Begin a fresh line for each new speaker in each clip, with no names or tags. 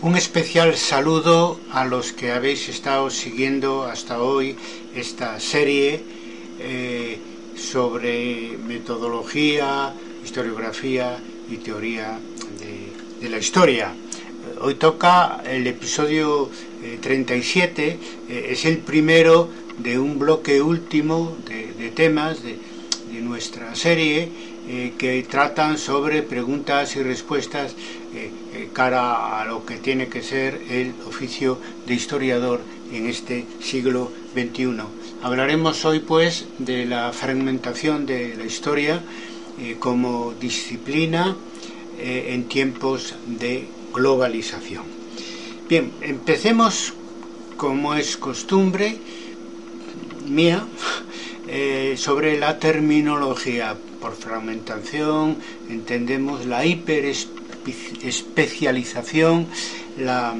Un especial saludo a los que habéis estado siguiendo hasta hoy esta serie eh, sobre metodología, historiografía y teoría de, la historia. Hoy toca el episodio eh, 37, eh, es el primero de un bloque último de, temas de, nuestra serie eh, que tratan sobre preguntas y respuestas eh, cara a lo que tiene que ser el oficio de historiador en este siglo XXI. Hablaremos hoy pues de la fragmentación de la historia eh, como disciplina eh, en tiempos de globalización. Bien, empecemos como es costumbre mía eh, sobre la terminología. Por fragmentación entendemos la hiperespecialización, la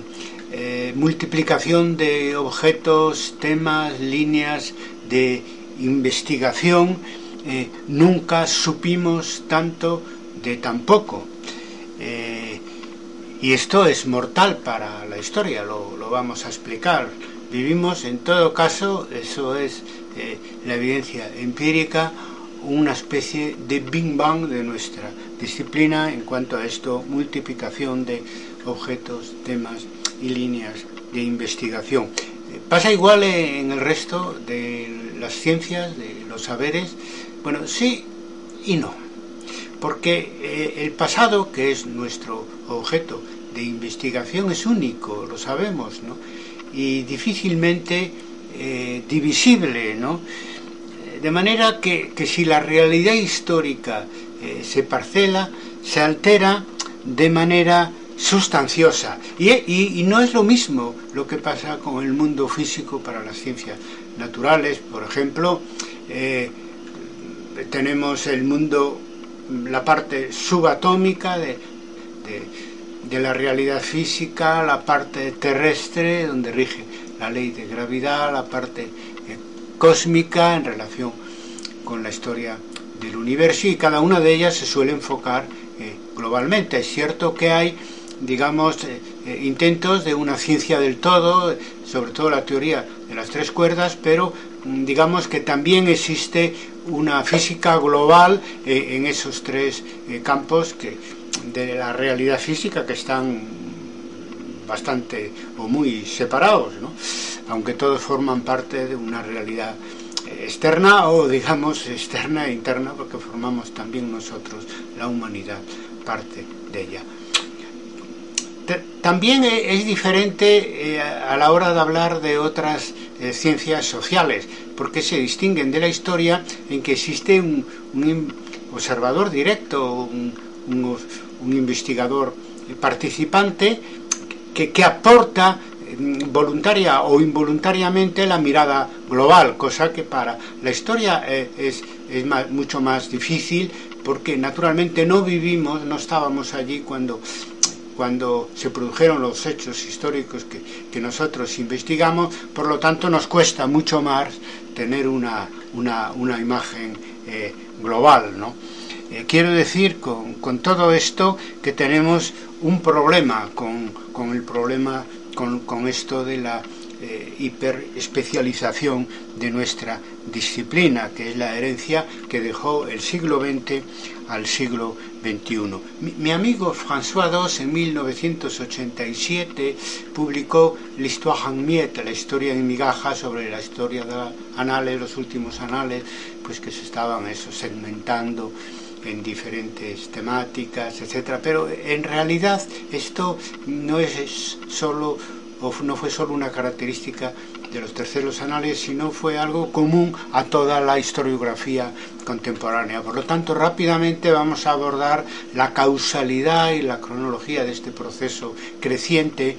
eh, multiplicación de objetos, temas, líneas de investigación. Eh, nunca supimos tanto de tan poco. Y esto es mortal para la historia, lo, vamos a explicar. Vivimos, en todo caso, eso es eh, la evidencia empírica, una especie de Big Bang de nuestra disciplina en cuanto a esto, multiplicación de objetos, temas y líneas de investigación. Eh, pasa igual en el resto de las ciencias, de los saberes. Bueno, sí y no. Porque eh, el pasado, que es nuestro objeto de investigación, es único, lo sabemos, ¿no? Y difícilmente eh, divisible, ¿no? De manera que, que si la realidad histórica eh, se parcela, se altera de manera sustanciosa. Y, y, no es lo mismo lo que pasa con el mundo físico para las ciencias naturales. Por ejemplo, eh, tenemos el mundo, la parte subatómica de, de, de, la realidad física, la parte terrestre, donde rige la ley de gravedad, la parte eh, cósmica en relación con la historia del universo y cada una de ellas se suele enfocar eh, globalmente. Es cierto que hay, digamos, eh, intentos de una ciencia del todo, sobre todo la teoría de las tres cuerdas, pero mm, digamos que también existe una física global en esos tres campos que, de la realidad física que están bastante o muy separados, ¿no? aunque todos forman parte de una realidad externa o digamos externa e interna porque formamos también nosotros la humanidad parte de ella también es diferente eh, a la hora de hablar de otras eh, ciencias sociales porque se distinguen de la historia en que existe un, observador directo un, un investigador participante que, aporta voluntaria o involuntariamente la mirada global, cosa que para la historia eh, es, mucho más difícil porque naturalmente no vivimos, no estábamos allí cuando, cuando se produjeron los hechos históricos que, que nosotros investigamos, por lo tanto nos cuesta mucho más tener una, una, una imagen eh, global. ¿no? Eh, quiero decir con, con, todo esto que tenemos un problema con, con el problema con, con esto de la eh, hiperespecialización de nuestra disciplina, que es la herencia que dejó el siglo XX al siglo XXI. Mi, mi amigo François II en 1987 publicó L'Histoire en Miette, la historia en migajas sobre la historia de la anales, los últimos anales, pues que se estaban eso segmentando en diferentes temáticas, etcétera. Pero en realidad esto no es solo no fue solo una característica de los terceros anales, sino fue algo común a toda la historiografía contemporánea. Por lo tanto, rápidamente vamos a abordar la causalidad y la cronología de este proceso creciente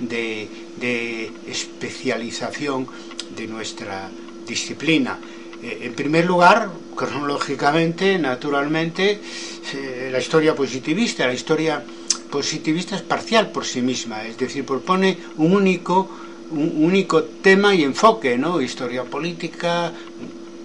de, especialización de nuestra disciplina. Eh, en primer lugar, cronológicamente, naturalmente, eh, la historia positivista, la historia positivista es parcial por sí misma, es decir, propone un único, un único tema y enfoque, ¿no? Historia política,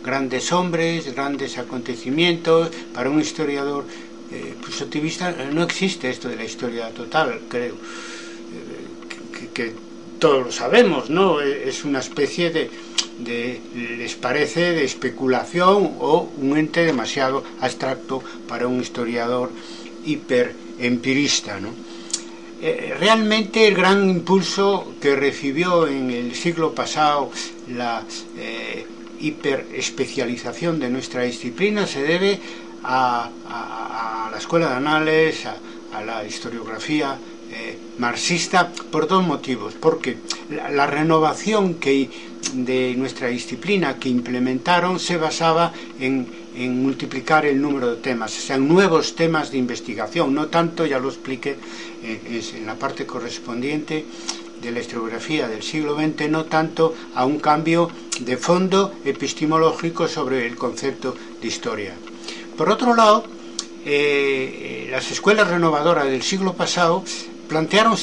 grandes hombres, grandes acontecimientos. Para un historiador eh, positivista no existe esto de la historia total, creo. Eh, que, todos lo sabemos, ¿no? Es una especie de, de, les parece, de especulación o un ente demasiado abstracto para un historiador hiper empirista. ¿no? Eh, realmente el gran impulso que recibió en el siglo pasado la eh, hiperespecialización de nuestra disciplina se debe a, la escuela de anales, a, la historiografía eh, marxista, por dos motivos. Porque la, renovación que, de nuestra disciplina que implementaron se basaba en multiplicar el número de temas, o sea, nuevos temas de investigación, no tanto, ya lo expliqué eh, en la parte correspondiente de la historiografía del siglo XX, no tanto a un cambio de fondo epistemológico sobre el concepto de historia. Por otro lado, eh, las escuelas renovadoras del siglo pasado plantearon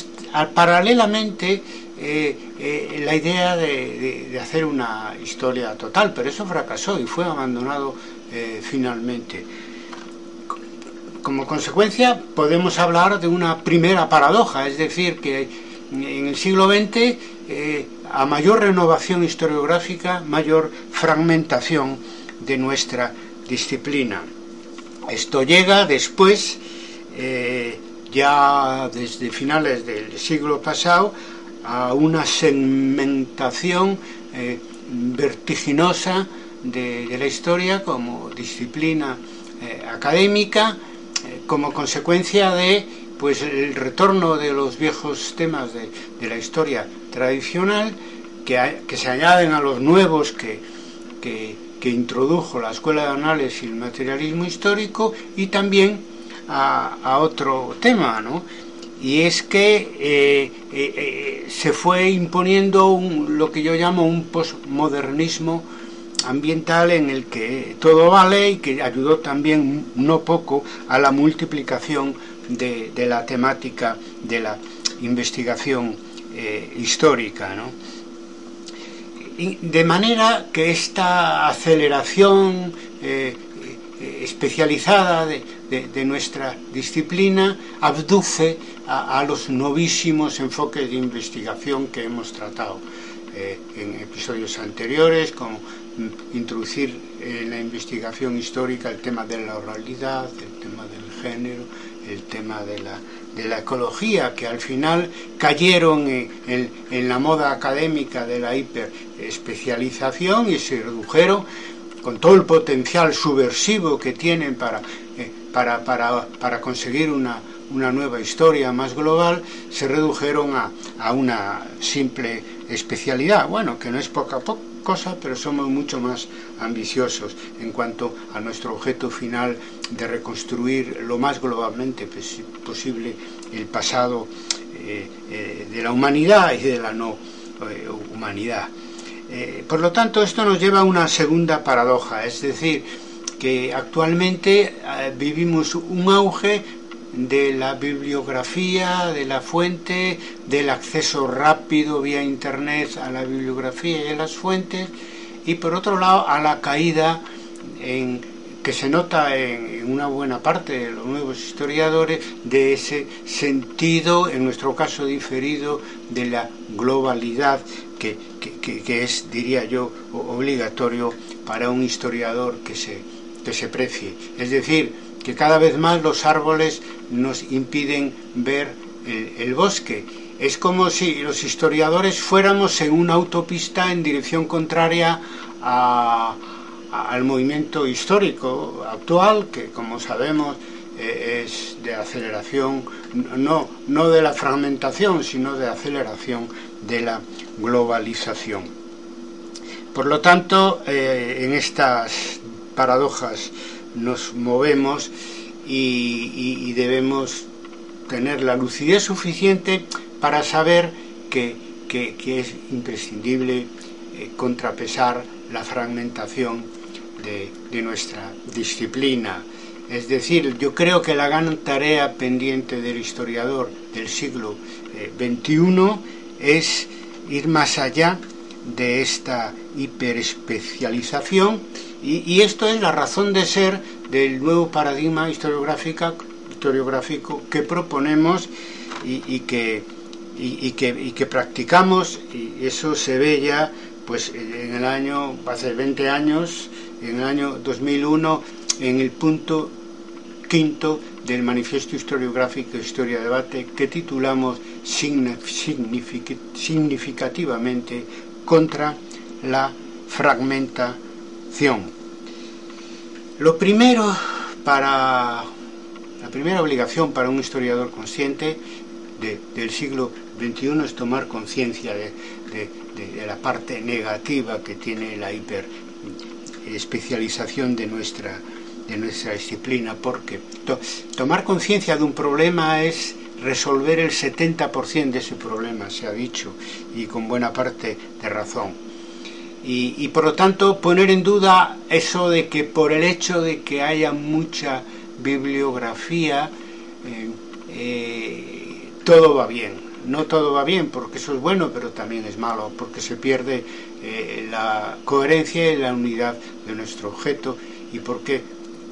paralelamente eh, la idea de, hacer una historia total, pero eso fracasó y fue abandonado eh, finalmente. Como consecuencia podemos hablar de una primera paradoja, es decir, que en el siglo XX eh, a mayor renovación historiográfica, mayor fragmentación de nuestra disciplina. Esto llega después, eh, ya desde finales del siglo pasado, a una segmentación vertiginosa de, la historia como disciplina eh, académica eh, como consecuencia de pues el retorno de los viejos temas de, la historia tradicional que, que, se añaden a los nuevos que, que, introdujo la Escuela de Análisis y el Materialismo Histórico y también a, otro tema, ¿no? y es que eh, se fue imponiendo lo que yo llamo un postmodernismo ambiental en el que todo vale y que ayudó también no poco a la multiplicación de, la temática de la investigación eh, histórica. de manera que esta aceleración eh, eh, especializada de, nuestra disciplina abduce a, los novísimos enfoques de investigación que hemos tratado en episodios anteriores, como introducir en la investigación histórica el tema de la oralidad, el tema del género, el tema de la, de la ecología, que al final cayeron en, la moda académica de la hiperespecialización y se redujeron con todo el potencial subversivo que tienen para, eh, para, para, para conseguir una, una nueva historia más global, se redujeron a, a una simple especialidad, bueno, que no es poco a poco cosa, pero somos mucho más ambiciosos en cuanto a nuestro objeto final de reconstruir lo más globalmente posible el pasado eh, eh, de la humanidad y de la no eh, por lo tanto, esto nos lleva a una segunda paradoja, es decir, que actualmente vivimos un auge de la bibliografía, de la fuente, del acceso rápido vía Internet a la bibliografía y a las fuentes, y por otro lado a la caída en, que se nota en, una buena parte de los nuevos historiadores de ese sentido, en nuestro caso diferido, de la globalidad que, es, diría yo, obligatorio para un historiador que se, que se precie. Es decir, que cada vez más los árboles nos impiden ver el, bosque. Es como si los historiadores fuéramos en una autopista en dirección contraria al movimiento histórico actual, que como sabemos eh, es de aceleración, no, no de la fragmentación, sino de aceleración de la globalización. Por lo tanto, eh, en estas paradojas nos movemos y, debemos tener la lucidez suficiente para saber que, es imprescindible eh, contrapesar la fragmentación de, nuestra disciplina. Es decir, yo creo que la gran tarea pendiente del historiador del siglo XXI eh, es ir más allá de esta hiperespecialización. Y, esto es la razón de ser del nuevo paradigma historiográfico, historiográfico que proponemos y, que, y, que, que practicamos. Y eso se ve ya pues en el año, hace 20 años, en el año 2001, en el punto quinto del Manifiesto Historiográfico Historia Debate que titulamos significativamente contra la fragmentación. Lo primero para la primera obligación para un historiador consciente del siglo XXI es tomar conciencia de, la parte negativa que tiene la hiperespecialización de nuestra, de nuestra disciplina, porque tomar conciencia de un problema es resolver el 70% de ese problema, se ha dicho, y con buena parte de razón. Y, por lo tanto poner en duda eso de que por el hecho de que haya mucha bibliografía, eh, eh, todo va bien. No todo va bien, porque eso es bueno, pero también es malo, porque se pierde eh, la coherencia y la unidad de nuestro objeto y porque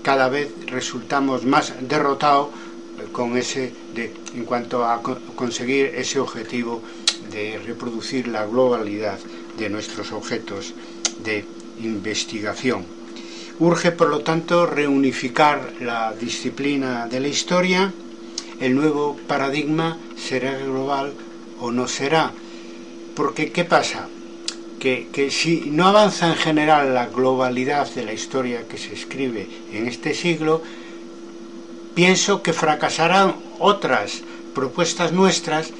cada vez resultamos más derrotados con ese de, en cuanto a conseguir ese objetivo de reproducir la globalidad de nuestros objetos de investigación. Urge, por lo tanto, reunificar la disciplina de la historia. El nuevo paradigma será global o no será. Porque, ¿qué pasa? Que, si no avanza en general la globalidad de la historia que se escribe en este siglo, pienso que fracasarán otras propuestas nuestras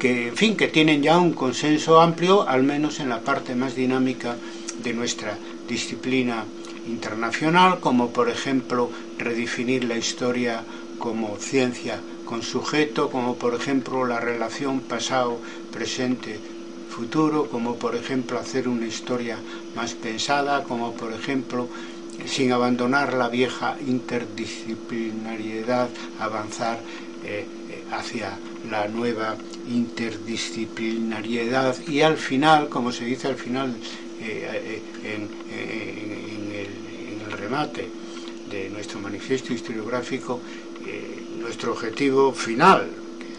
que, en fin, que tienen ya un consenso amplio, al menos en la parte más dinámica de nuestra disciplina internacional, como por ejemplo redefinir la historia como ciencia con sujeto, como por ejemplo la relación pasado, presente, futuro, como por ejemplo hacer una historia más pensada, como por ejemplo sin abandonar la vieja interdisciplinariedad, avanzar eh, eh, hacia la nueva interdisciplinariedad. Y al final, como se dice al final eh, en, el, remate de nuestro manifiesto historiográfico, nuestro objetivo final,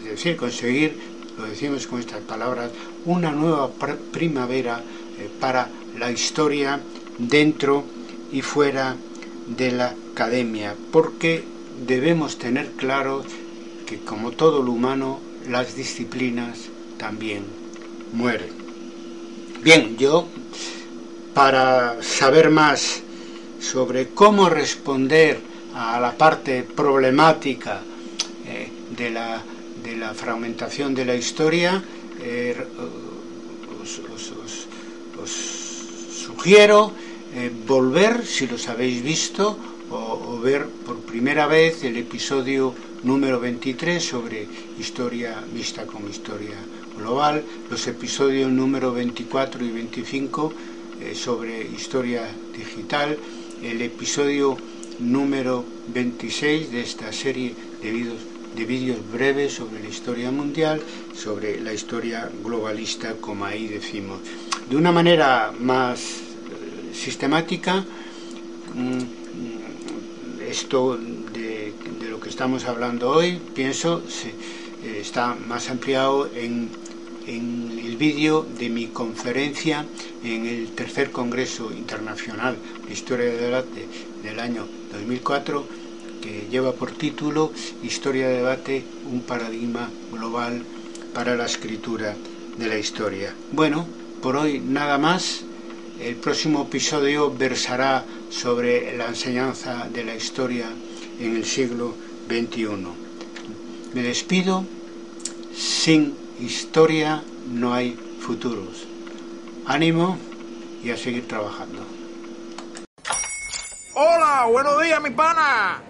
es decir, conseguir, lo decimos con estas palabras, una nueva primavera para la historia dentro y fuera de la academia, porque debemos tener claro que como todo lo humano, las disciplinas también mueren. Bien, yo para saber más sobre cómo responder a la parte problemática eh, de, la, de, la, fragmentación de la historia, eh, os sugiero eh, volver, si los habéis visto, o, ver por primera vez el episodio número 23 sobre historia vista como historia global, los episodios número 24 y 25 eh, sobre historia digital, el episodio número 26 de esta serie de vídeos de vídeos breves sobre la historia mundial, sobre la historia globalista, como ahí decimos. De una manera más sistemática. Mm, esto de, lo que estamos hablando hoy, pienso, eh, está más ampliado en, el vídeo de mi conferencia en el tercer Congreso Internacional de Historia de Debate del año 2004, que lleva por título Historia de Debate, un paradigma global para la escritura de la historia. Bueno, por hoy nada más. El próximo episodio versará sobre la enseñanza de la historia en el siglo 21. Me despido. Sin historia no hay futuros. Ánimo y a seguir trabajando.
Hola, buenos días, mi pana.